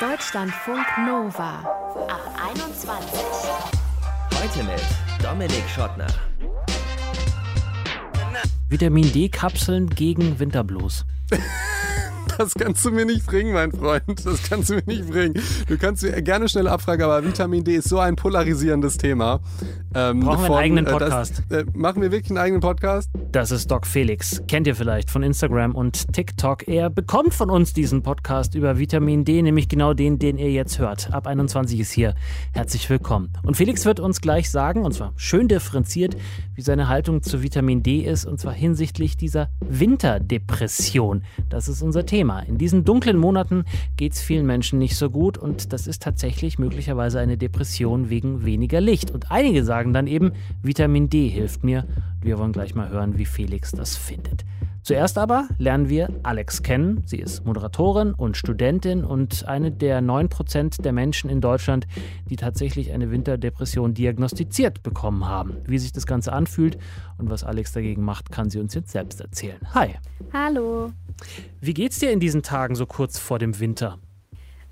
Deutschlandfunk Nova ab 21. Heute mit Dominik Schottner. Vitamin D-Kapseln gegen Winterblues. Das kannst du mir nicht bringen, mein Freund. Das kannst du mir nicht bringen. Du kannst mir gerne schnell abfragen, aber Vitamin D ist so ein polarisierendes Thema. Ähm, Brauchen wir einen eigenen Podcast. Äh, das, äh, machen wir wirklich einen eigenen Podcast? Das ist Doc Felix. Kennt ihr vielleicht von Instagram und TikTok. Er bekommt von uns diesen Podcast über Vitamin D, nämlich genau den, den ihr jetzt hört. Ab 21 ist hier. Herzlich willkommen. Und Felix wird uns gleich sagen, und zwar schön differenziert, wie seine Haltung zu Vitamin D ist, und zwar hinsichtlich dieser Winterdepression. Das ist unser Thema. In diesen dunklen Monaten geht es vielen Menschen nicht so gut und das ist tatsächlich möglicherweise eine Depression wegen weniger Licht. Und einige sagen, sagen dann eben, Vitamin D hilft mir. Wir wollen gleich mal hören, wie Felix das findet. Zuerst aber lernen wir Alex kennen. Sie ist Moderatorin und Studentin und eine der 9% der Menschen in Deutschland, die tatsächlich eine Winterdepression diagnostiziert bekommen haben. Wie sich das Ganze anfühlt und was Alex dagegen macht, kann sie uns jetzt selbst erzählen. Hi. Hallo. Wie geht's dir in diesen Tagen so kurz vor dem Winter?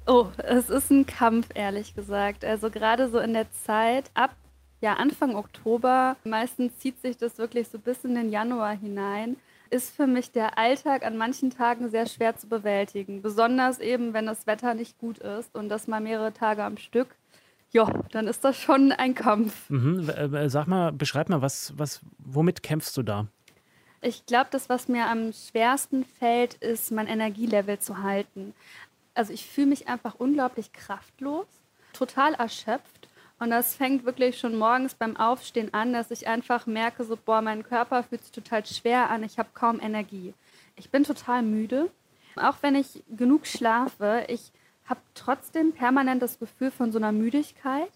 Oh, es ist ein Kampf, ehrlich gesagt. Also gerade so in der Zeit ab ja, Anfang Oktober, meistens zieht sich das wirklich so bis in den Januar hinein, ist für mich der Alltag an manchen Tagen sehr schwer zu bewältigen. Besonders eben, wenn das Wetter nicht gut ist und das mal mehrere Tage am Stück. Ja, dann ist das schon ein Kampf. Mhm. Äh, sag mal, beschreib mal, was, was, womit kämpfst du da? Ich glaube, das, was mir am schwersten fällt, ist, mein Energielevel zu halten. Also ich fühle mich einfach unglaublich kraftlos, total erschöpft und das fängt wirklich schon morgens beim Aufstehen an, dass ich einfach merke, so, boah, mein Körper fühlt sich total schwer an, ich habe kaum Energie. Ich bin total müde. Auch wenn ich genug schlafe, ich habe trotzdem permanent das Gefühl von so einer Müdigkeit.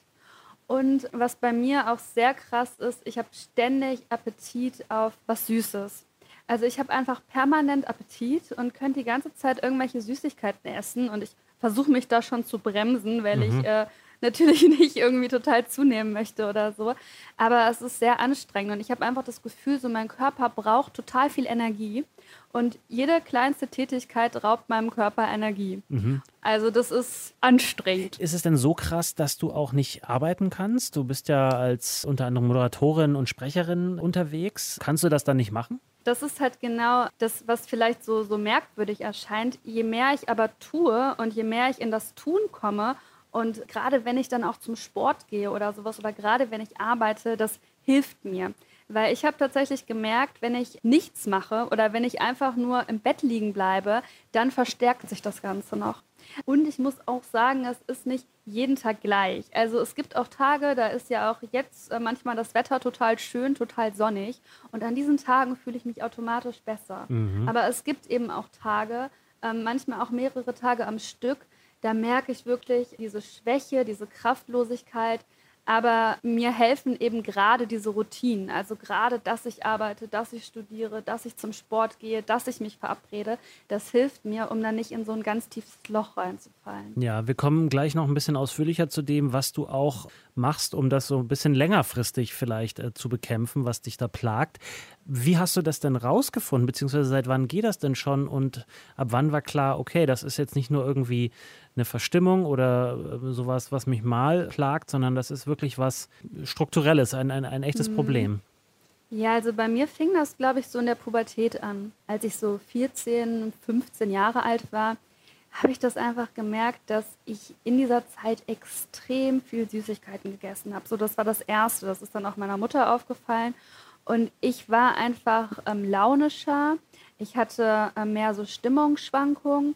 Und was bei mir auch sehr krass ist, ich habe ständig Appetit auf was Süßes. Also ich habe einfach permanent Appetit und könnte die ganze Zeit irgendwelche Süßigkeiten essen. Und ich versuche mich da schon zu bremsen, weil mhm. ich äh, natürlich nicht irgendwie total zunehmen möchte oder so. Aber es ist sehr anstrengend und ich habe einfach das Gefühl, so mein Körper braucht total viel Energie und jede kleinste Tätigkeit raubt meinem Körper Energie. Mhm. Also das ist anstrengend. Ist es denn so krass, dass du auch nicht arbeiten kannst? Du bist ja als unter anderem Moderatorin und Sprecherin unterwegs. Kannst du das dann nicht machen? Das ist halt genau das, was vielleicht so, so merkwürdig erscheint. Je mehr ich aber tue und je mehr ich in das Tun komme, und gerade wenn ich dann auch zum Sport gehe oder sowas oder gerade wenn ich arbeite, das hilft mir. Weil ich habe tatsächlich gemerkt, wenn ich nichts mache oder wenn ich einfach nur im Bett liegen bleibe, dann verstärkt sich das Ganze noch. Und ich muss auch sagen, es ist nicht jeden Tag gleich. Also es gibt auch Tage, da ist ja auch jetzt äh, manchmal das Wetter total schön, total sonnig. Und an diesen Tagen fühle ich mich automatisch besser. Mhm. Aber es gibt eben auch Tage, äh, manchmal auch mehrere Tage am Stück, da merke ich wirklich diese Schwäche, diese Kraftlosigkeit. Aber mir helfen eben gerade diese Routinen. Also gerade, dass ich arbeite, dass ich studiere, dass ich zum Sport gehe, dass ich mich verabrede. Das hilft mir, um dann nicht in so ein ganz tiefes Loch reinzufallen. Ja, wir kommen gleich noch ein bisschen ausführlicher zu dem, was du auch machst, um das so ein bisschen längerfristig vielleicht äh, zu bekämpfen, was dich da plagt. Wie hast du das denn rausgefunden, beziehungsweise seit wann geht das denn schon und ab wann war klar, okay, das ist jetzt nicht nur irgendwie eine Verstimmung oder äh, sowas, was mich mal plagt, sondern das ist wirklich was Strukturelles, ein, ein, ein echtes mhm. Problem. Ja, also bei mir fing das, glaube ich, so in der Pubertät an. Als ich so 14, 15 Jahre alt war, habe ich das einfach gemerkt, dass ich in dieser Zeit extrem viel Süßigkeiten gegessen habe. So, das war das Erste. Das ist dann auch meiner Mutter aufgefallen. Und ich war einfach ähm, launischer. Ich hatte äh, mehr so Stimmungsschwankungen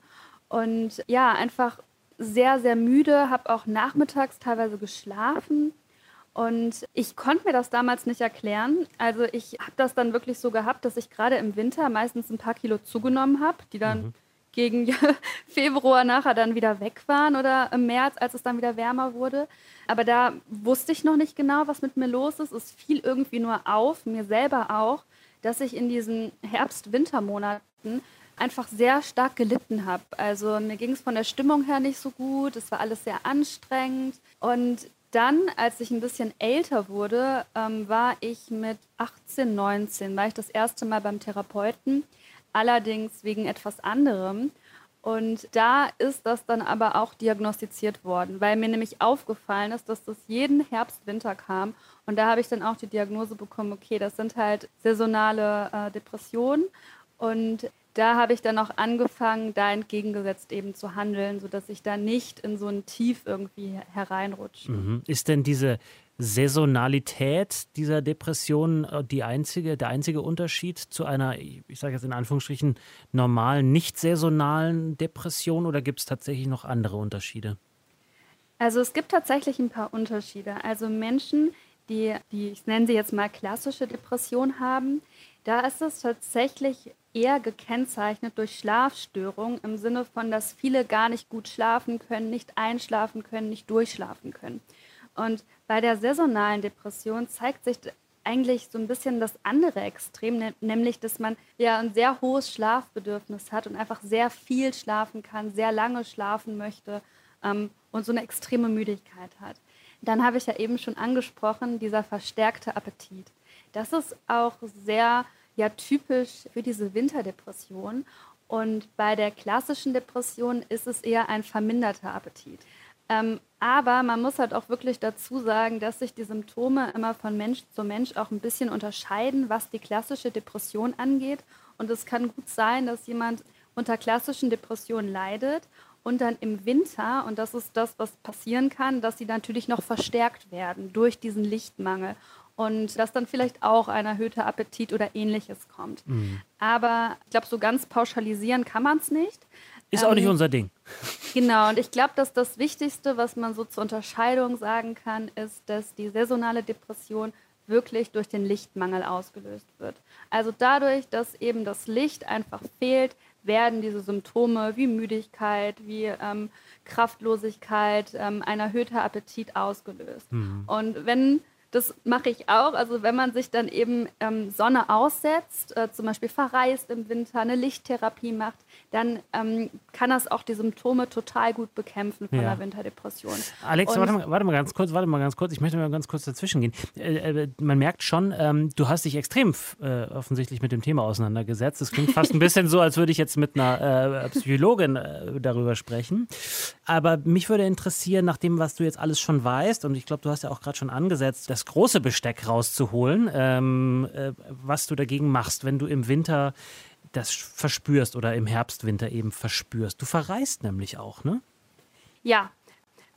und ja, einfach sehr, sehr müde, habe auch nachmittags teilweise geschlafen. Und ich konnte mir das damals nicht erklären. Also ich habe das dann wirklich so gehabt, dass ich gerade im Winter meistens ein paar Kilo zugenommen habe, die dann mhm. Gegen Februar nachher dann wieder weg waren oder im März, als es dann wieder wärmer wurde. Aber da wusste ich noch nicht genau, was mit mir los ist. Es fiel irgendwie nur auf, mir selber auch, dass ich in diesen Herbst-Wintermonaten einfach sehr stark gelitten habe. Also mir ging es von der Stimmung her nicht so gut, es war alles sehr anstrengend. Und dann, als ich ein bisschen älter wurde, ähm, war ich mit 18, 19, war ich das erste Mal beim Therapeuten, allerdings wegen etwas anderem. Und da ist das dann aber auch diagnostiziert worden, weil mir nämlich aufgefallen ist, dass das jeden Herbst, Winter kam. Und da habe ich dann auch die Diagnose bekommen, okay, das sind halt saisonale äh, Depressionen. Und da habe ich dann auch angefangen, da entgegengesetzt eben zu handeln, sodass ich da nicht in so ein Tief irgendwie hereinrutsche. Mhm. Ist denn diese Saisonalität dieser Depression äh, die einzige, der einzige Unterschied zu einer, ich sage jetzt in Anführungsstrichen, normalen, nicht saisonalen Depression oder gibt es tatsächlich noch andere Unterschiede? Also es gibt tatsächlich ein paar Unterschiede. Also Menschen, die, die ich nenne sie jetzt mal klassische Depression haben, da ist es tatsächlich eher gekennzeichnet durch Schlafstörungen im Sinne von, dass viele gar nicht gut schlafen können, nicht einschlafen können, nicht durchschlafen können. Und bei der saisonalen Depression zeigt sich eigentlich so ein bisschen das andere Extrem, ne, nämlich dass man ja ein sehr hohes Schlafbedürfnis hat und einfach sehr viel schlafen kann, sehr lange schlafen möchte ähm, und so eine extreme Müdigkeit hat. Dann habe ich ja eben schon angesprochen, dieser verstärkte Appetit. Das ist auch sehr ja, typisch für diese Winterdepression. Und bei der klassischen Depression ist es eher ein verminderter Appetit. Ähm, aber man muss halt auch wirklich dazu sagen, dass sich die Symptome immer von Mensch zu Mensch auch ein bisschen unterscheiden, was die klassische Depression angeht. Und es kann gut sein, dass jemand unter klassischen Depressionen leidet und dann im Winter, und das ist das, was passieren kann, dass sie natürlich noch verstärkt werden durch diesen Lichtmangel und dass dann vielleicht auch ein erhöhter Appetit oder ähnliches kommt. Mhm. Aber ich glaube, so ganz pauschalisieren kann man es nicht. Ist ähm, auch nicht ähm, unser Ding. Genau, und ich glaube, dass das Wichtigste, was man so zur Unterscheidung sagen kann, ist, dass die saisonale Depression wirklich durch den Lichtmangel ausgelöst wird. Also dadurch, dass eben das Licht einfach fehlt, werden diese Symptome wie Müdigkeit, wie ähm, Kraftlosigkeit, ähm, ein erhöhter Appetit ausgelöst. Mhm. Und wenn das mache ich auch. Also wenn man sich dann eben ähm, Sonne aussetzt, äh, zum Beispiel verreist im Winter, eine Lichttherapie macht, dann ähm, kann das auch die Symptome total gut bekämpfen von ja. der Winterdepression. Alex, warte mal, warte mal, ganz kurz, warte mal ganz kurz. Ich möchte mal ganz kurz dazwischen gehen. Äh, äh, man merkt schon, ähm, du hast dich extrem äh, offensichtlich mit dem Thema auseinandergesetzt. Es klingt fast ein bisschen so, als würde ich jetzt mit einer äh, Psychologin äh, darüber sprechen. Aber mich würde interessieren, nach dem, was du jetzt alles schon weißt, und ich glaube, du hast ja auch gerade schon angesetzt, das große Besteck rauszuholen, ähm, äh, was du dagegen machst, wenn du im Winter das verspürst oder im Herbst, Winter eben verspürst. Du verreist nämlich auch, ne? Ja.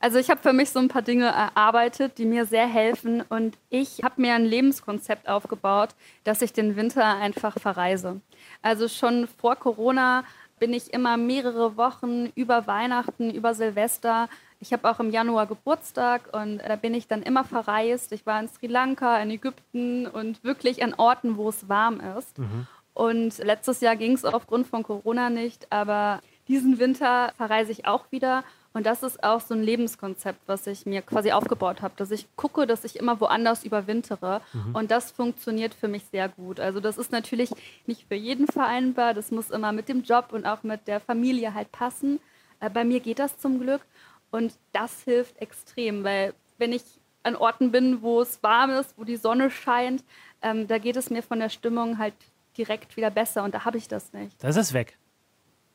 Also ich habe für mich so ein paar Dinge erarbeitet, die mir sehr helfen und ich habe mir ein Lebenskonzept aufgebaut, dass ich den Winter einfach verreise. Also schon vor Corona bin ich immer mehrere Wochen über Weihnachten, über Silvester ich habe auch im Januar Geburtstag und da bin ich dann immer verreist. Ich war in Sri Lanka, in Ägypten und wirklich an Orten, wo es warm ist. Mhm. Und letztes Jahr ging es aufgrund von Corona nicht, aber diesen Winter verreise ich auch wieder. Und das ist auch so ein Lebenskonzept, was ich mir quasi aufgebaut habe, dass ich gucke, dass ich immer woanders überwintere. Mhm. Und das funktioniert für mich sehr gut. Also das ist natürlich nicht für jeden vereinbar. Das muss immer mit dem Job und auch mit der Familie halt passen. Äh, bei mir geht das zum Glück. Und das hilft extrem, weil wenn ich an Orten bin, wo es warm ist, wo die Sonne scheint, ähm, da geht es mir von der Stimmung halt direkt wieder besser und da habe ich das nicht. Das ist weg.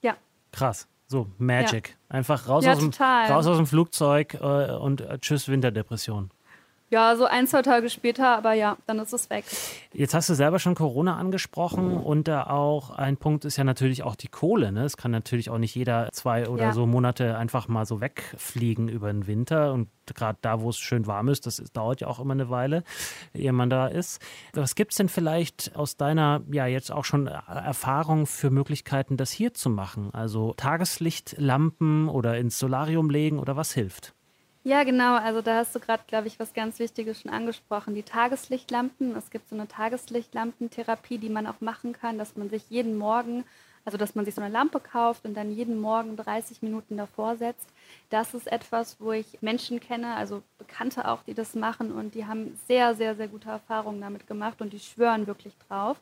Ja. Krass. So, Magic. Ja. Einfach raus, ja, aus dem, raus aus dem Flugzeug äh, und äh, tschüss Winterdepression. Ja, so ein, zwei Tage später, aber ja, dann ist es weg. Jetzt hast du selber schon Corona angesprochen und da auch ein Punkt ist ja natürlich auch die Kohle. Ne? Es kann natürlich auch nicht jeder zwei oder ja. so Monate einfach mal so wegfliegen über den Winter und gerade da, wo es schön warm ist, das dauert ja auch immer eine Weile, ehe man da ist. Was gibt es denn vielleicht aus deiner, ja, jetzt auch schon Erfahrung für Möglichkeiten, das hier zu machen? Also Tageslichtlampen oder ins Solarium legen oder was hilft? Ja, genau. Also da hast du gerade, glaube ich, was ganz Wichtiges schon angesprochen. Die Tageslichtlampen. Es gibt so eine Tageslichtlampentherapie, die man auch machen kann, dass man sich jeden Morgen, also dass man sich so eine Lampe kauft und dann jeden Morgen 30 Minuten davor setzt. Das ist etwas, wo ich Menschen kenne, also Bekannte auch, die das machen und die haben sehr, sehr, sehr gute Erfahrungen damit gemacht und die schwören wirklich drauf.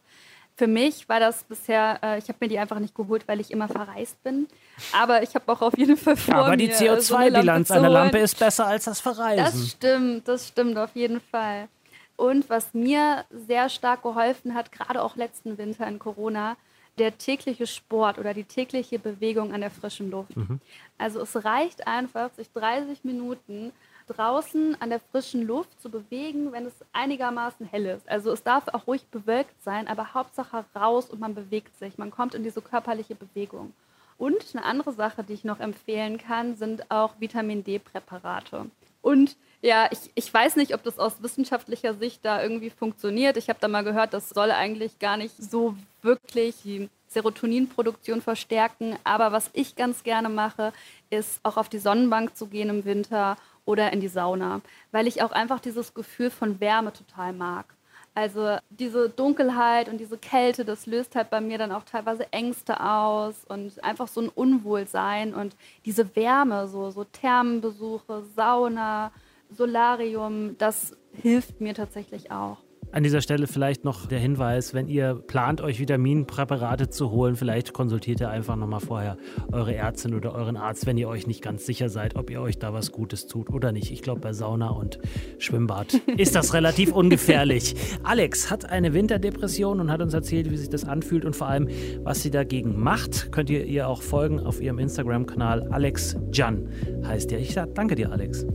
Für mich war das bisher, äh, ich habe mir die einfach nicht geholt, weil ich immer verreist bin. Aber ich habe auch auf jeden Fall vor Aber die CO2-Bilanz so einer Lampe ist besser als das Verreisen. Das stimmt, das stimmt auf jeden Fall. Und was mir sehr stark geholfen hat, gerade auch letzten Winter in Corona, der tägliche Sport oder die tägliche Bewegung an der frischen Luft. Mhm. Also es reicht einfach, sich 30 Minuten draußen an der frischen Luft zu bewegen, wenn es einigermaßen hell ist. Also es darf auch ruhig bewölkt sein, aber Hauptsache raus und man bewegt sich. Man kommt in diese körperliche Bewegung. Und eine andere Sache, die ich noch empfehlen kann, sind auch Vitamin D-Präparate. Und ja, ich, ich weiß nicht, ob das aus wissenschaftlicher Sicht da irgendwie funktioniert. Ich habe da mal gehört, das soll eigentlich gar nicht so wirklich die Serotoninproduktion verstärken. Aber was ich ganz gerne mache, ist auch auf die Sonnenbank zu gehen im Winter oder in die Sauna, weil ich auch einfach dieses Gefühl von Wärme total mag. Also diese Dunkelheit und diese Kälte, das löst halt bei mir dann auch teilweise Ängste aus und einfach so ein Unwohlsein und diese Wärme, so, so Thermenbesuche, Sauna, Solarium, das hilft mir tatsächlich auch. An dieser Stelle vielleicht noch der Hinweis, wenn ihr plant, euch Vitaminpräparate zu holen, vielleicht konsultiert ihr einfach nochmal vorher eure Ärztin oder euren Arzt, wenn ihr euch nicht ganz sicher seid, ob ihr euch da was Gutes tut oder nicht. Ich glaube, bei Sauna und Schwimmbad ist das relativ ungefährlich. Alex hat eine Winterdepression und hat uns erzählt, wie sich das anfühlt und vor allem, was sie dagegen macht. Könnt ihr ihr auch folgen auf ihrem Instagram-Kanal. Alex Jan heißt ihr. Ich sage danke dir, Alex.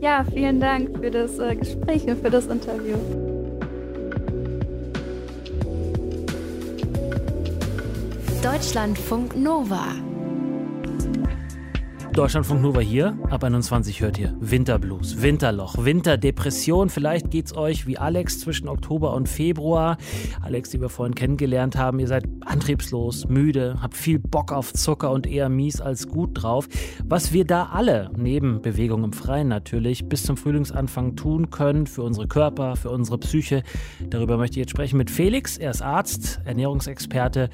Ja, vielen Dank für das äh, Gespräch und für das Interview. Deutschlandfunk Nova. Deutschlandfunk Nova hier. Ab 21 hört ihr Winterblues, Winterloch, Winterdepression. Vielleicht geht's euch wie Alex zwischen Oktober und Februar. Alex, die wir vorhin kennengelernt haben. Ihr seid antriebslos, müde, habt viel Bock auf Zucker und eher mies als gut drauf. Was wir da alle, neben Bewegung im Freien natürlich, bis zum Frühlingsanfang tun können für unsere Körper, für unsere Psyche. Darüber möchte ich jetzt sprechen mit Felix. Er ist Arzt, Ernährungsexperte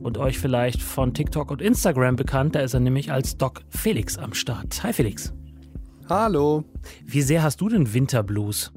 und euch vielleicht von TikTok und Instagram bekannt. Da ist er nämlich als Doc Felix. Am Start. Hi Felix. Hallo. Wie sehr hast du den Winterblues?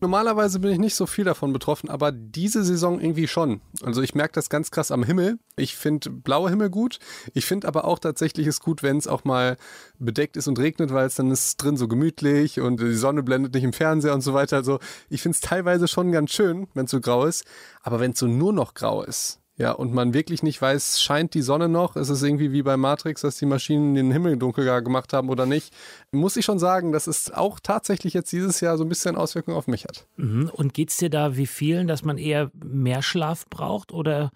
Normalerweise bin ich nicht so viel davon betroffen, aber diese Saison irgendwie schon. Also ich merke das ganz krass am Himmel. Ich finde blaue Himmel gut. Ich finde aber auch tatsächlich es gut, wenn es auch mal bedeckt ist und regnet, weil es dann ist drin so gemütlich und die Sonne blendet nicht im Fernseher und so weiter. Also ich finde es teilweise schon ganz schön, wenn es so grau ist. Aber wenn es so nur noch grau ist, ja, und man wirklich nicht weiß, scheint die Sonne noch? Ist es irgendwie wie bei Matrix, dass die Maschinen den Himmel dunkel gemacht haben oder nicht? Muss ich schon sagen, dass es auch tatsächlich jetzt dieses Jahr so ein bisschen Auswirkungen auf mich hat. Mhm. Und geht es dir da wie vielen, dass man eher mehr Schlaf braucht oder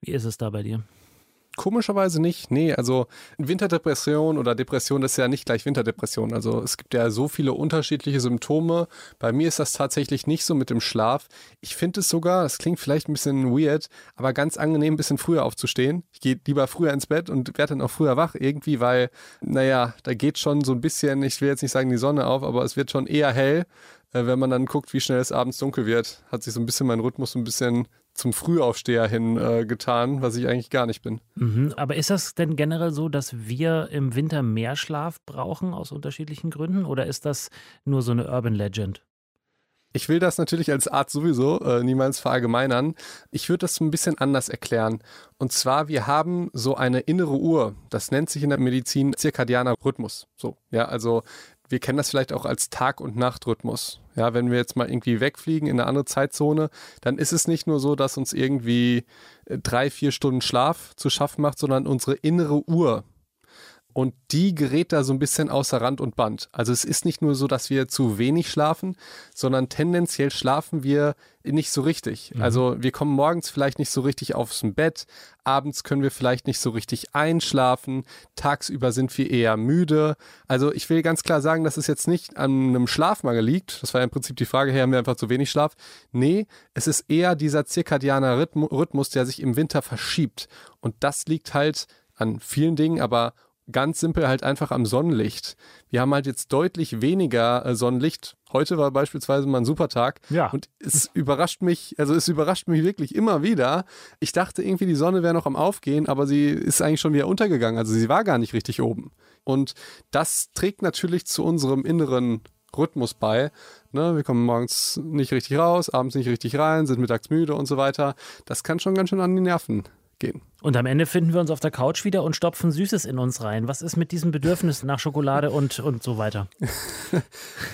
wie ist es da bei dir? Komischerweise nicht. Nee, also Winterdepression oder Depression ist ja nicht gleich Winterdepression. Also es gibt ja so viele unterschiedliche Symptome. Bei mir ist das tatsächlich nicht so mit dem Schlaf. Ich finde es sogar, das klingt vielleicht ein bisschen weird, aber ganz angenehm, ein bisschen früher aufzustehen. Ich gehe lieber früher ins Bett und werde dann auch früher wach irgendwie, weil, naja, da geht schon so ein bisschen, ich will jetzt nicht sagen die Sonne auf, aber es wird schon eher hell wenn man dann guckt, wie schnell es abends dunkel wird, hat sich so ein bisschen mein Rhythmus so ein bisschen zum Frühaufsteher hin äh, getan, was ich eigentlich gar nicht bin. Mhm, aber ist das denn generell so, dass wir im Winter mehr Schlaf brauchen aus unterschiedlichen Gründen oder ist das nur so eine Urban Legend? Ich will das natürlich als Arzt sowieso äh, niemals verallgemeinern. Ich würde das ein bisschen anders erklären. Und zwar, wir haben so eine innere Uhr. Das nennt sich in der Medizin zirkadianer Rhythmus. So, ja, also wir kennen das vielleicht auch als Tag- und Nachtrhythmus. Ja, wenn wir jetzt mal irgendwie wegfliegen in eine andere Zeitzone, dann ist es nicht nur so, dass uns irgendwie äh, drei, vier Stunden Schlaf zu schaffen macht, sondern unsere innere Uhr, und die gerät da so ein bisschen außer Rand und Band. Also es ist nicht nur so, dass wir zu wenig schlafen, sondern tendenziell schlafen wir nicht so richtig. Mhm. Also wir kommen morgens vielleicht nicht so richtig aufs Bett, abends können wir vielleicht nicht so richtig einschlafen, tagsüber sind wir eher müde. Also ich will ganz klar sagen, dass es jetzt nicht an einem Schlafmangel liegt. Das war ja im Prinzip die Frage, hey, haben wir einfach zu wenig Schlaf? Nee, es ist eher dieser zirkadianer Rhythmus, der sich im Winter verschiebt. Und das liegt halt an vielen Dingen, aber ganz simpel halt einfach am Sonnenlicht. Wir haben halt jetzt deutlich weniger äh, Sonnenlicht. Heute war beispielsweise mal ein super Tag. Ja. Und es überrascht mich, also es überrascht mich wirklich immer wieder. Ich dachte irgendwie, die Sonne wäre noch am Aufgehen, aber sie ist eigentlich schon wieder untergegangen. Also sie war gar nicht richtig oben. Und das trägt natürlich zu unserem inneren Rhythmus bei. Ne, wir kommen morgens nicht richtig raus, abends nicht richtig rein, sind mittags müde und so weiter. Das kann schon ganz schön an die Nerven gehen. Und am Ende finden wir uns auf der Couch wieder und stopfen Süßes in uns rein. Was ist mit diesem Bedürfnis nach Schokolade und, und so weiter?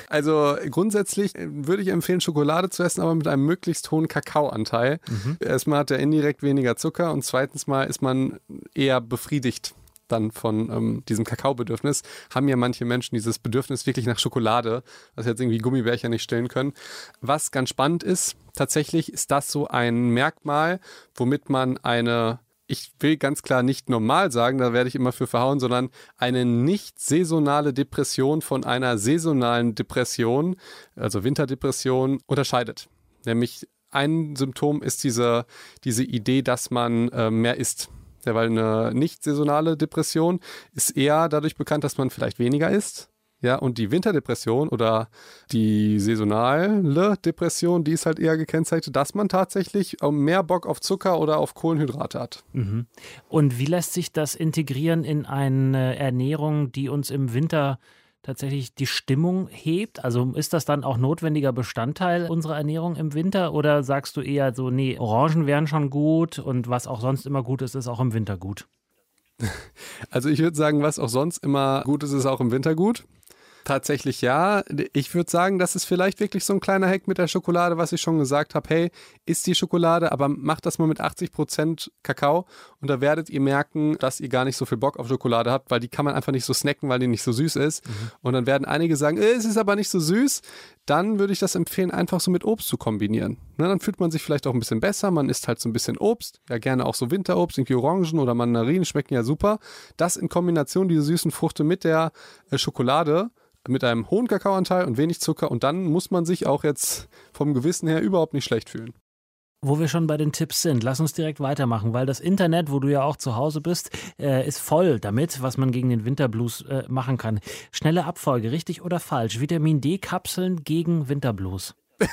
Also grundsätzlich äh, würde ich empfehlen, Schokolade zu essen, aber mit einem möglichst hohen Kakaoanteil. Mhm. Erstmal hat er indirekt weniger Zucker und zweitens mal ist man eher befriedigt dann von ähm, diesem Kakaobedürfnis, haben ja manche Menschen dieses Bedürfnis wirklich nach Schokolade, was jetzt irgendwie Gummibärchen nicht stillen können. Was ganz spannend ist, tatsächlich ist das so ein Merkmal, womit man eine ich will ganz klar nicht normal sagen, da werde ich immer für verhauen, sondern eine nicht saisonale Depression von einer saisonalen Depression, also Winterdepression, unterscheidet. Nämlich ein Symptom ist diese, diese Idee, dass man äh, mehr isst. Weil eine nicht saisonale Depression ist eher dadurch bekannt, dass man vielleicht weniger isst ja, und die Winterdepression oder die saisonale Depression, die ist halt eher gekennzeichnet, dass man tatsächlich mehr Bock auf Zucker oder auf Kohlenhydrate hat. Mhm. Und wie lässt sich das integrieren in eine Ernährung, die uns im Winter tatsächlich die Stimmung hebt? Also ist das dann auch notwendiger Bestandteil unserer Ernährung im Winter oder sagst du eher so, nee, Orangen wären schon gut und was auch sonst immer gut ist, ist auch im Winter gut? Also ich würde sagen, was auch sonst immer gut ist, ist auch im Winter gut. Tatsächlich ja. Ich würde sagen, das ist vielleicht wirklich so ein kleiner Hack mit der Schokolade, was ich schon gesagt habe. Hey, isst die Schokolade, aber macht das mal mit 80% Kakao und da werdet ihr merken, dass ihr gar nicht so viel Bock auf Schokolade habt, weil die kann man einfach nicht so snacken, weil die nicht so süß ist. Mhm. Und dann werden einige sagen, äh, es ist aber nicht so süß. Dann würde ich das empfehlen, einfach so mit Obst zu kombinieren. Ne, dann fühlt man sich vielleicht auch ein bisschen besser. Man isst halt so ein bisschen Obst. Ja, gerne auch so Winterobst, irgendwie Orangen oder Mandarinen schmecken ja super. Das in Kombination, diese süßen Früchte mit der äh, Schokolade mit einem hohen Kakaoanteil und wenig Zucker und dann muss man sich auch jetzt vom Gewissen her überhaupt nicht schlecht fühlen. Wo wir schon bei den Tipps sind, lass uns direkt weitermachen, weil das Internet, wo du ja auch zu Hause bist, äh, ist voll damit, was man gegen den Winterblues äh, machen kann. Schnelle Abfolge, richtig oder falsch? Vitamin D-Kapseln gegen Winterblues.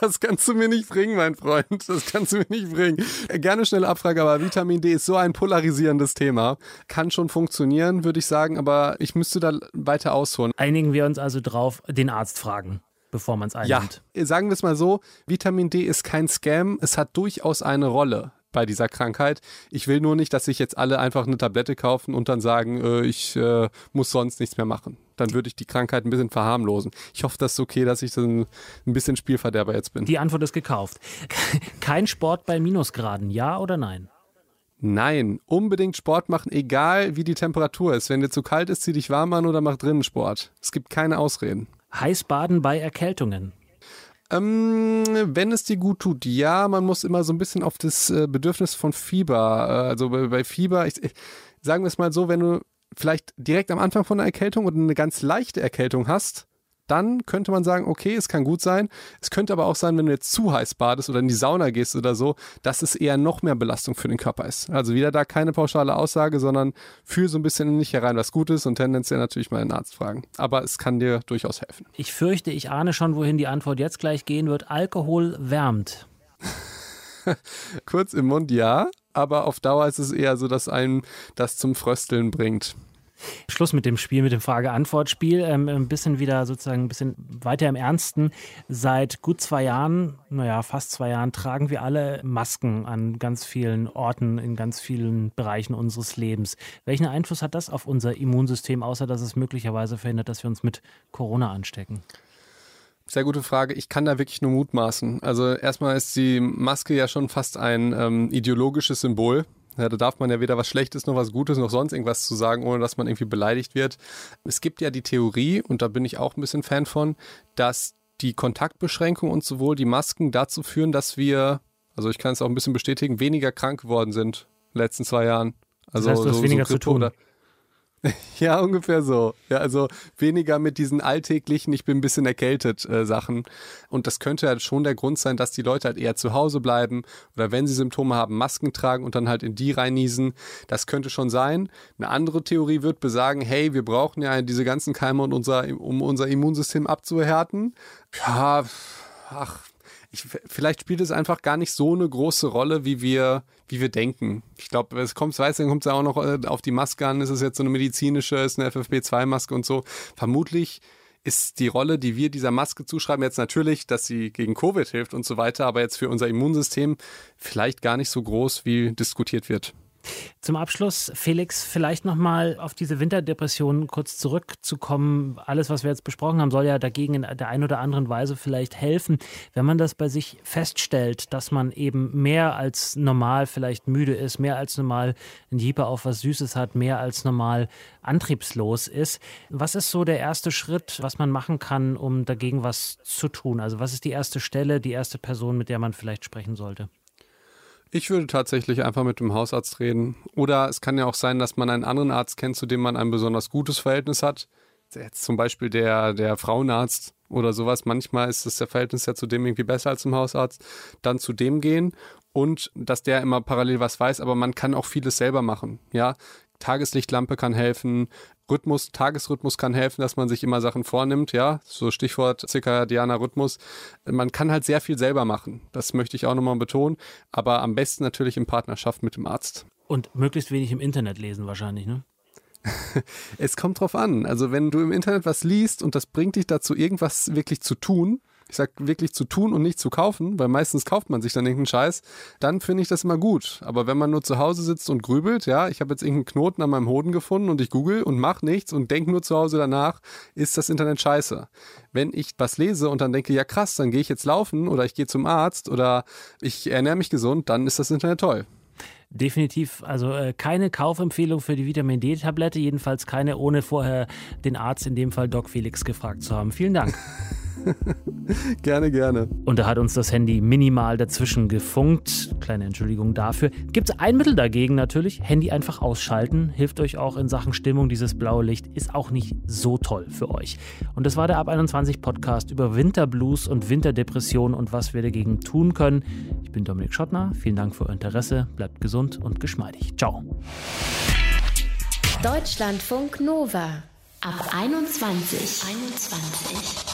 Das kannst du mir nicht bringen, mein Freund. Das kannst du mir nicht bringen. Gerne schnelle Abfrage, aber Vitamin D ist so ein polarisierendes Thema. Kann schon funktionieren, würde ich sagen, aber ich müsste da weiter ausholen. Einigen wir uns also drauf, den Arzt fragen bevor man es einnimmt. Ja, sagen wir es mal so, Vitamin D ist kein Scam, es hat durchaus eine Rolle bei dieser Krankheit. Ich will nur nicht, dass sich jetzt alle einfach eine Tablette kaufen und dann sagen, äh, ich äh, muss sonst nichts mehr machen. Dann würde ich die Krankheit ein bisschen verharmlosen. Ich hoffe, das ist okay, dass ich so ein, ein bisschen Spielverderber jetzt bin. Die Antwort ist gekauft. Kein Sport bei Minusgraden, ja oder nein? Nein, unbedingt Sport machen, egal wie die Temperatur ist. Wenn dir zu kalt ist, zieh dich warm an oder mach drinnen Sport. Es gibt keine Ausreden. Heißbaden bei Erkältungen. Ähm, wenn es dir gut tut, ja, man muss immer so ein bisschen auf das äh, Bedürfnis von Fieber, äh, also bei, bei Fieber, ich, sagen wir es mal so, wenn du vielleicht direkt am Anfang von einer Erkältung oder eine ganz leichte Erkältung hast, dann könnte man sagen, okay, es kann gut sein. Es könnte aber auch sein, wenn du jetzt zu heiß badest oder in die Sauna gehst oder so, dass es eher noch mehr Belastung für den Körper ist. Also wieder da keine pauschale Aussage, sondern fühl so ein bisschen in dich herein, was gut ist und tendenziell natürlich mal den Arzt fragen. Aber es kann dir durchaus helfen. Ich fürchte, ich ahne schon, wohin die Antwort jetzt gleich gehen wird. Alkohol wärmt. Kurz im Mund ja, aber auf Dauer ist es eher so, dass einem das zum Frösteln bringt. Schluss mit dem Spiel, mit dem Frage-Antwort-Spiel. Ähm, ein bisschen wieder sozusagen ein bisschen weiter im Ernsten. Seit gut zwei Jahren, naja, fast zwei Jahren, tragen wir alle Masken an ganz vielen Orten, in ganz vielen Bereichen unseres Lebens. Welchen Einfluss hat das auf unser Immunsystem, außer dass es möglicherweise verhindert, dass wir uns mit Corona anstecken? Sehr gute Frage. Ich kann da wirklich nur mutmaßen. Also erstmal ist die Maske ja schon fast ein ähm, ideologisches Symbol. Ja, da darf man ja weder was Schlechtes noch was Gutes noch sonst irgendwas zu sagen, ohne dass man irgendwie beleidigt wird. Es gibt ja die Theorie, und da bin ich auch ein bisschen Fan von, dass die Kontaktbeschränkung und sowohl die Masken dazu führen, dass wir, also ich kann es auch ein bisschen bestätigen, weniger krank geworden sind in den letzten zwei Jahren. Also das heißt, du hast so, weniger so zu tun. Oder, Ja, ungefähr so. Ja, also weniger mit diesen alltäglichen, ich bin ein bisschen erkältet äh, Sachen. Und das könnte halt schon der Grund sein, dass die Leute halt eher zu Hause bleiben oder wenn sie Symptome haben, Masken tragen und dann halt in die reinniesen. Das könnte schon sein. Eine andere Theorie wird besagen, hey, wir brauchen ja diese ganzen Keime, und unser, um unser Immunsystem abzuhärten. Ja, ach, ich, vielleicht spielt es einfach gar nicht so eine große Rolle, wie wir, wie wir denken. Ich glaube, es kommt, weiß, dann kommt es ja auch noch äh, auf die Maske an. Ist es jetzt so eine medizinische, ist eine FFP2-Maske und so. Vermutlich ist die Rolle, die wir dieser Maske zuschreiben, jetzt natürlich, dass sie gegen Covid hilft und so weiter, aber jetzt für unser Immunsystem vielleicht gar nicht so groß, wie diskutiert wird. Zum Abschluss, Felix, vielleicht nochmal auf diese Winterdepression kurz zurückzukommen. Alles, was wir jetzt besprochen haben, soll ja dagegen in der einen oder anderen Weise vielleicht helfen. Wenn man das bei sich feststellt, dass man eben mehr als normal vielleicht müde ist, mehr als normal ein Jeeper auf was Süßes hat, mehr als normal antriebslos ist, was ist so der erste Schritt, was man machen kann, um dagegen was zu tun? Also was ist die erste Stelle, die erste Person, mit der man vielleicht sprechen sollte? Ich würde tatsächlich einfach mit dem Hausarzt reden. Oder es kann ja auch sein, dass man einen anderen Arzt kennt, zu dem man ein besonders gutes Verhältnis hat. Jetzt zum Beispiel der, der Frauenarzt oder sowas. Manchmal ist das Verhältnis ja zu dem irgendwie besser als zum Hausarzt. Dann zu dem gehen und dass der immer parallel was weiß, aber man kann auch vieles selber machen. Ja, Tageslichtlampe kann helfen, Rhythmus, Tagesrhythmus kann helfen, dass man sich immer Sachen vornimmt, ja, so Stichwort zirkadianer Rhythmus. Man kann halt sehr viel selber machen. Das möchte ich auch nochmal betonen, aber am besten natürlich in Partnerschaft mit dem Arzt. Und möglichst wenig im Internet lesen wahrscheinlich, ne? es kommt drauf an. Also wenn du im Internet was liest und das bringt dich dazu, irgendwas wirklich zu tun, ich sag wirklich zu tun und nicht zu kaufen, weil meistens kauft man sich dann irgendeinen Scheiß, dann finde ich das immer gut. Aber wenn man nur zu Hause sitzt und grübelt, ja, ich habe jetzt irgendeinen Knoten an meinem Hoden gefunden und ich google und mache nichts und denke nur zu Hause danach, ist das Internet scheiße. Wenn ich was lese und dann denke, ja krass, dann gehe ich jetzt laufen oder ich gehe zum Arzt oder ich ernähre mich gesund, dann ist das Internet toll. Definitiv, also äh, keine Kaufempfehlung für die Vitamin D-Tablette, jedenfalls keine, ohne vorher den Arzt, in dem Fall Doc Felix, gefragt zu haben. Vielen Dank. gerne, gerne. Und da hat uns das Handy minimal dazwischen gefunkt. Kleine Entschuldigung dafür. Gibt es ein Mittel dagegen natürlich? Handy einfach ausschalten. Hilft euch auch in Sachen Stimmung. Dieses blaue Licht ist auch nicht so toll für euch. Und das war der Ab 21 Podcast über Winterblues und Winterdepression und was wir dagegen tun können. Ich bin Dominik Schottner. Vielen Dank für euer Interesse. Bleibt gesund und geschmeidig. Ciao. Deutschlandfunk Nova. Ab 21. 21.